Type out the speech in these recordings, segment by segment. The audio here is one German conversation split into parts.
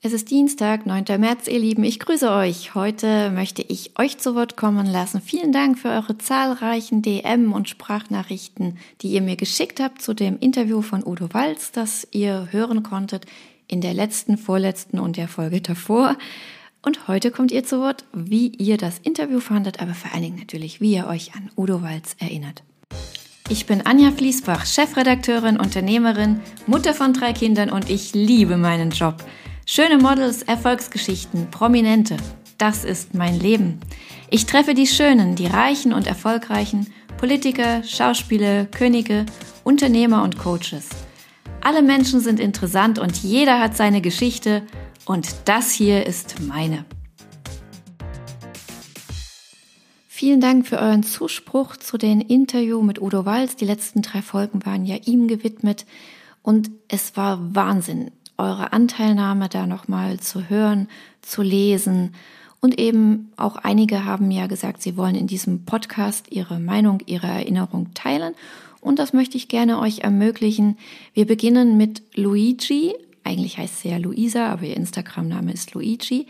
Es ist Dienstag, 9. März, ihr Lieben. Ich grüße euch. Heute möchte ich euch zu Wort kommen lassen. Vielen Dank für eure zahlreichen DM und Sprachnachrichten, die ihr mir geschickt habt zu dem Interview von Udo Walz, das ihr hören konntet in der letzten, vorletzten und der Folge davor. Und heute kommt ihr zu Wort, wie ihr das Interview fandet, aber vor allen Dingen natürlich, wie ihr euch an Udo Walz erinnert. Ich bin Anja Fließbach, Chefredakteurin, Unternehmerin, Mutter von drei Kindern und ich liebe meinen Job. Schöne Models, Erfolgsgeschichten, Prominente. Das ist mein Leben. Ich treffe die Schönen, die Reichen und Erfolgreichen, Politiker, Schauspieler, Könige, Unternehmer und Coaches. Alle Menschen sind interessant und jeder hat seine Geschichte und das hier ist meine. Vielen Dank für euren Zuspruch zu den Interview mit Udo Walz. Die letzten drei Folgen waren ja ihm gewidmet und es war Wahnsinn eure Anteilnahme da nochmal zu hören, zu lesen. Und eben auch einige haben ja gesagt, sie wollen in diesem Podcast ihre Meinung, ihre Erinnerung teilen. Und das möchte ich gerne euch ermöglichen. Wir beginnen mit Luigi. Eigentlich heißt sie ja Luisa, aber ihr Instagram-Name ist Luigi,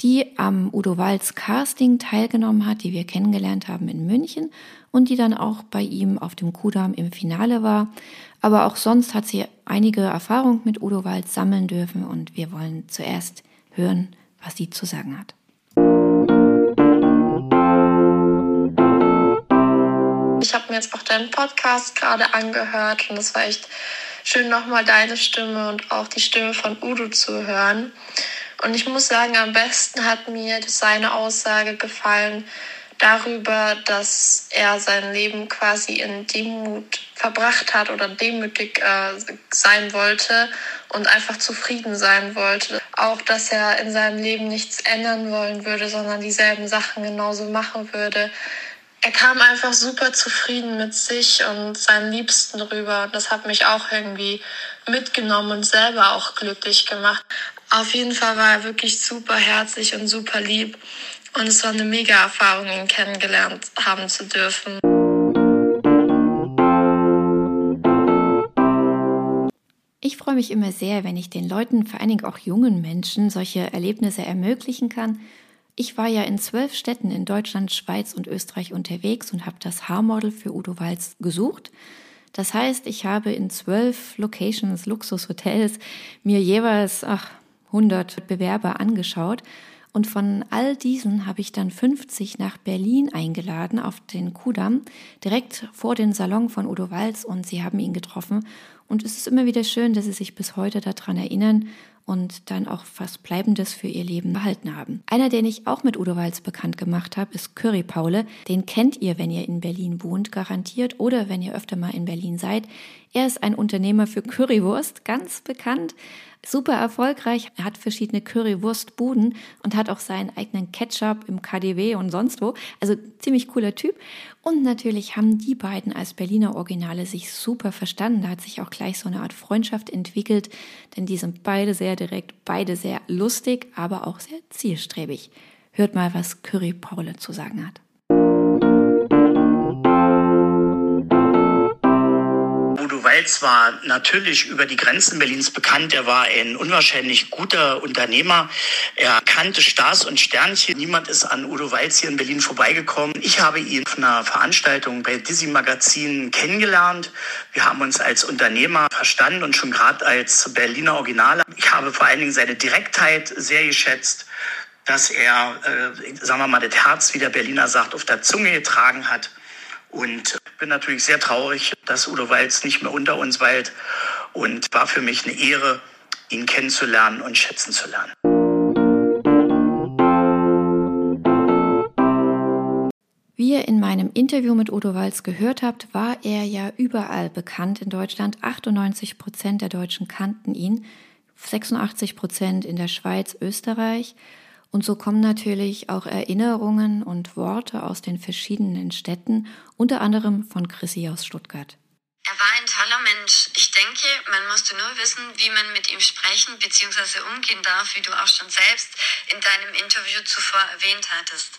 die am Udo Walz Casting teilgenommen hat, die wir kennengelernt haben in München und die dann auch bei ihm auf dem Kudamm im Finale war. Aber auch sonst hat sie einige Erfahrungen mit Udo Walz sammeln dürfen und wir wollen zuerst hören, was sie zu sagen hat. Ich habe mir jetzt auch deinen Podcast gerade angehört und es war echt schön, nochmal deine Stimme und auch die Stimme von Udo zu hören. Und ich muss sagen, am besten hat mir seine Aussage gefallen, darüber, dass er sein Leben quasi in Demut verbracht hat oder demütig äh, sein wollte und einfach zufrieden sein wollte. Auch, dass er in seinem Leben nichts ändern wollen würde, sondern dieselben Sachen genauso machen würde. Er kam einfach super zufrieden mit sich und seinen Liebsten rüber. Das hat mich auch irgendwie mitgenommen und selber auch glücklich gemacht. Auf jeden Fall war er wirklich super herzlich und super lieb. Und es war eine mega Erfahrung, ihn kennengelernt haben zu dürfen. Ich freue mich immer sehr, wenn ich den Leuten, vor allen Dingen auch jungen Menschen, solche Erlebnisse ermöglichen kann. Ich war ja in zwölf Städten in Deutschland, Schweiz und Österreich unterwegs und habe das Haarmodel für Udo Walz gesucht. Das heißt, ich habe in zwölf Locations, Luxushotels, mir jeweils ach, 100 Bewerber angeschaut und von all diesen habe ich dann 50 nach Berlin eingeladen auf den Kudamm, direkt vor den Salon von Udo Walz und sie haben ihn getroffen. Und es ist immer wieder schön, dass sie sich bis heute daran erinnern und dann auch was Bleibendes für ihr Leben behalten haben. Einer, den ich auch mit Udo Walz bekannt gemacht habe, ist Curry Paule. Den kennt ihr, wenn ihr in Berlin wohnt, garantiert oder wenn ihr öfter mal in Berlin seid. Er ist ein Unternehmer für Currywurst, ganz bekannt super erfolgreich. Er hat verschiedene Currywurstbuden und hat auch seinen eigenen Ketchup im KDW und sonst wo. Also ziemlich cooler Typ. Und natürlich haben die beiden als Berliner Originale sich super verstanden. Da hat sich auch gleich so eine Art Freundschaft entwickelt, denn die sind beide sehr direkt, beide sehr lustig, aber auch sehr zielstrebig. Hört mal, was Curry Paule zu sagen hat. Weil zwar natürlich über die Grenzen Berlins bekannt, er war ein unwahrscheinlich guter Unternehmer. Er kannte Stars und Sternchen. Niemand ist an Udo Walz hier in Berlin vorbeigekommen. Ich habe ihn auf einer Veranstaltung bei Dizzy Magazin kennengelernt. Wir haben uns als Unternehmer verstanden und schon gerade als Berliner Originale. Ich habe vor allen Dingen seine Direktheit sehr geschätzt dass er, äh, sagen wir mal, das Herz, wie der Berliner sagt, auf der Zunge getragen hat. Und bin natürlich sehr traurig, dass Udo Walz nicht mehr unter uns weilt und war für mich eine Ehre, ihn kennenzulernen und schätzen zu lernen. Wie ihr in meinem Interview mit Udo Walz gehört habt, war er ja überall bekannt in Deutschland. 98 Prozent der Deutschen kannten ihn, 86 Prozent in der Schweiz, Österreich. Und so kommen natürlich auch Erinnerungen und Worte aus den verschiedenen Städten, unter anderem von Chrissy aus Stuttgart. Er war ein toller Mensch. Ich denke, man musste nur wissen, wie man mit ihm sprechen bzw. umgehen darf, wie du auch schon selbst in deinem Interview zuvor erwähnt hattest.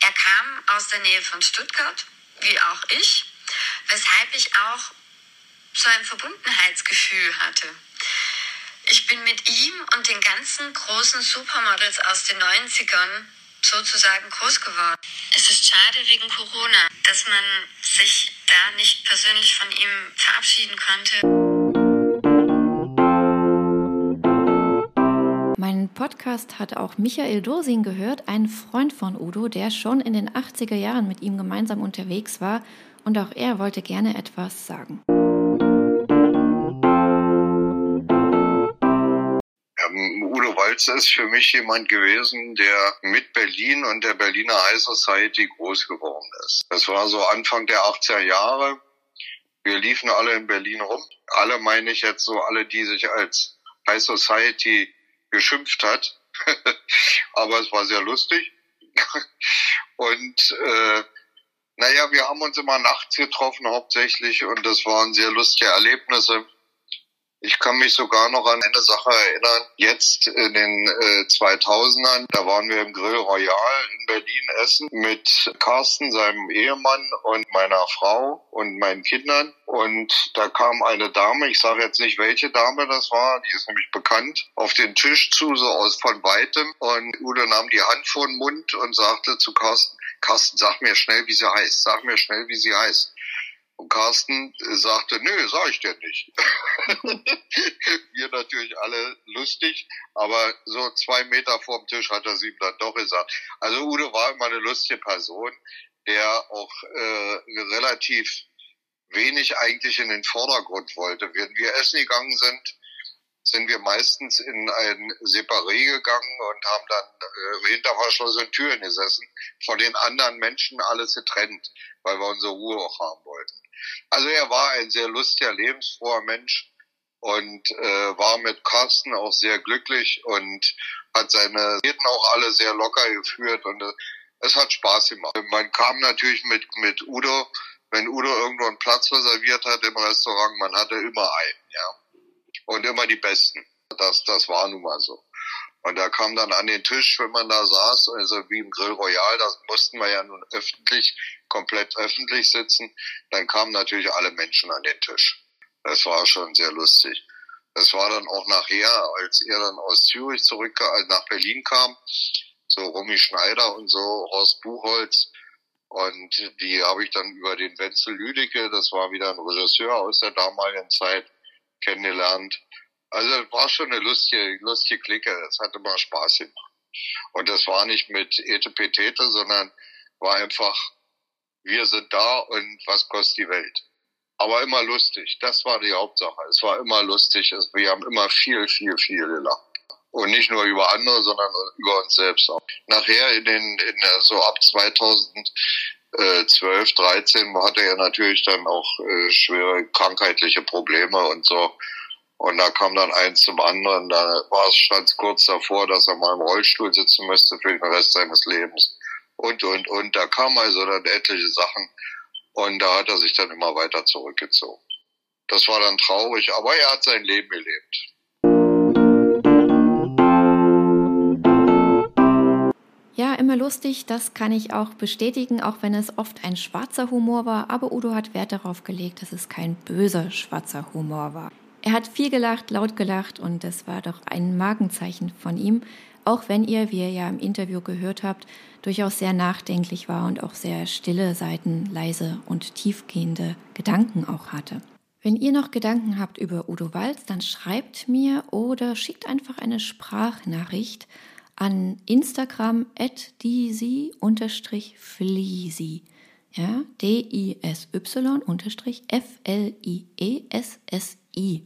Er kam aus der Nähe von Stuttgart, wie auch ich, weshalb ich auch so ein Verbundenheitsgefühl hatte. Ich bin mit ihm und den ganzen großen Supermodels aus den 90ern sozusagen groß geworden. Es ist schade wegen Corona, dass man sich da nicht persönlich von ihm verabschieden konnte. Meinen Podcast hat auch Michael Dorsing gehört, ein Freund von Udo, der schon in den 80er Jahren mit ihm gemeinsam unterwegs war und auch er wollte gerne etwas sagen. Udo Walzer ist für mich jemand gewesen, der mit Berlin und der Berliner High Society groß geworden ist. Das war so Anfang der 80er Jahre. Wir liefen alle in Berlin rum. Alle meine ich jetzt so, alle, die sich als High Society geschimpft hat. Aber es war sehr lustig. und äh, naja, wir haben uns immer nachts getroffen hauptsächlich und das waren sehr lustige Erlebnisse. Ich kann mich sogar noch an eine Sache erinnern. Jetzt in den äh, 2000ern, da waren wir im Grill Royal in Berlin essen mit Carsten, seinem Ehemann und meiner Frau und meinen Kindern. Und da kam eine Dame, ich sage jetzt nicht, welche Dame das war, die ist nämlich bekannt, auf den Tisch zu, so aus von weitem. Und Udo nahm die Hand vor den Mund und sagte zu Carsten, Carsten, sag mir schnell, wie sie heißt. Sag mir schnell, wie sie heißt. Und Carsten sagte, nö, sag ich dir nicht. Wir natürlich alle lustig, aber so zwei Meter vorm Tisch hat er es ihm dann doch gesagt. Also Udo war immer eine lustige Person, der auch äh, relativ wenig eigentlich in den Vordergrund wollte. Wenn wir essen gegangen sind, sind wir meistens in ein Separé gegangen und haben dann äh, hinter verschlossenen Türen gesessen, von den anderen Menschen alles getrennt, weil wir unsere Ruhe auch haben wollten. Also er war ein sehr lustiger, lebensfroher Mensch und äh, war mit Carsten auch sehr glücklich und hat seine Reden auch alle sehr locker geführt und äh, es hat Spaß gemacht. Man kam natürlich mit, mit Udo, wenn Udo irgendwo einen Platz reserviert hat im Restaurant, man hatte immer einen, ja. Und immer die Besten. Das, das war nun mal so. Und da kam dann an den Tisch, wenn man da saß, also wie im Grill Royal, da mussten wir ja nun öffentlich, komplett öffentlich sitzen, dann kamen natürlich alle Menschen an den Tisch. Das war schon sehr lustig. Das war dann auch nachher, als er dann aus Zürich zurück äh, nach Berlin kam, so Romy Schneider und so, Horst Buchholz. Und die habe ich dann über den Wenzel Lüdecke, das war wieder ein Regisseur aus der damaligen Zeit, kennengelernt. Also war schon eine lustige, lustige Clique. Es hat immer Spaß gemacht. Und das war nicht mit Etepetete, sondern war einfach, wir sind da und was kostet die Welt. Aber immer lustig. Das war die Hauptsache. Es war immer lustig. Wir haben immer viel, viel, viel gelacht. Und nicht nur über andere, sondern über uns selbst auch. Nachher in den, in so ab 2012, 13 hatte er natürlich dann auch äh, schwere krankheitliche Probleme und so. Und da kam dann eins zum anderen. Da war es stand kurz davor, dass er mal im Rollstuhl sitzen müsste für den Rest seines Lebens. Und, und, und. Da kamen also dann etliche Sachen. Und da hat er sich dann immer weiter zurückgezogen. Das war dann traurig, aber er hat sein Leben gelebt. Immer lustig, das kann ich auch bestätigen, auch wenn es oft ein schwarzer Humor war. Aber Udo hat Wert darauf gelegt, dass es kein böser schwarzer Humor war. Er hat viel gelacht, laut gelacht und das war doch ein Markenzeichen von ihm, auch wenn ihr, wie ihr ja im Interview gehört habt, durchaus sehr nachdenklich war und auch sehr stille Seiten, leise und tiefgehende Gedanken auch hatte. Wenn ihr noch Gedanken habt über Udo Walz, dann schreibt mir oder schickt einfach eine Sprachnachricht an Instagram at disi-fleasy. Ja, D-I-S-Y-F-L-I-E-S-S-I.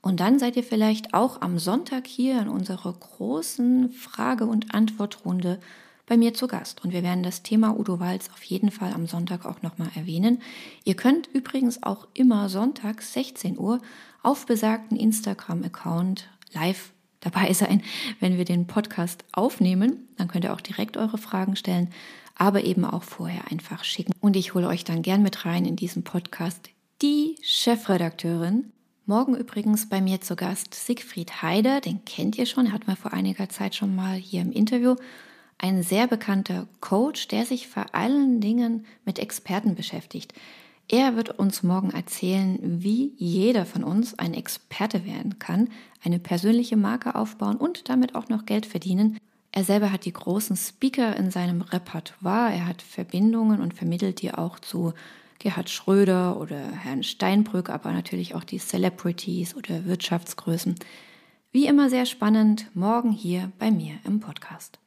Und dann seid ihr vielleicht auch am Sonntag hier in unserer großen Frage- und Antwortrunde bei mir zu Gast. Und wir werden das Thema Udo Walz auf jeden Fall am Sonntag auch nochmal erwähnen. Ihr könnt übrigens auch immer sonntags 16 Uhr auf besagten Instagram-Account live dabei sein, wenn wir den Podcast aufnehmen. Dann könnt ihr auch direkt eure Fragen stellen, aber eben auch vorher einfach schicken. Und ich hole euch dann gern mit rein in diesen Podcast die Chefredakteurin Morgen übrigens bei mir zu Gast Siegfried Heider, den kennt ihr schon, hat man vor einiger Zeit schon mal hier im Interview. Ein sehr bekannter Coach, der sich vor allen Dingen mit Experten beschäftigt. Er wird uns morgen erzählen, wie jeder von uns ein Experte werden kann, eine persönliche Marke aufbauen und damit auch noch Geld verdienen. Er selber hat die großen Speaker in seinem Repertoire, er hat Verbindungen und vermittelt die auch zu Gerhard Schröder oder Herrn Steinbrück, aber natürlich auch die Celebrities oder Wirtschaftsgrößen. Wie immer sehr spannend, morgen hier bei mir im Podcast.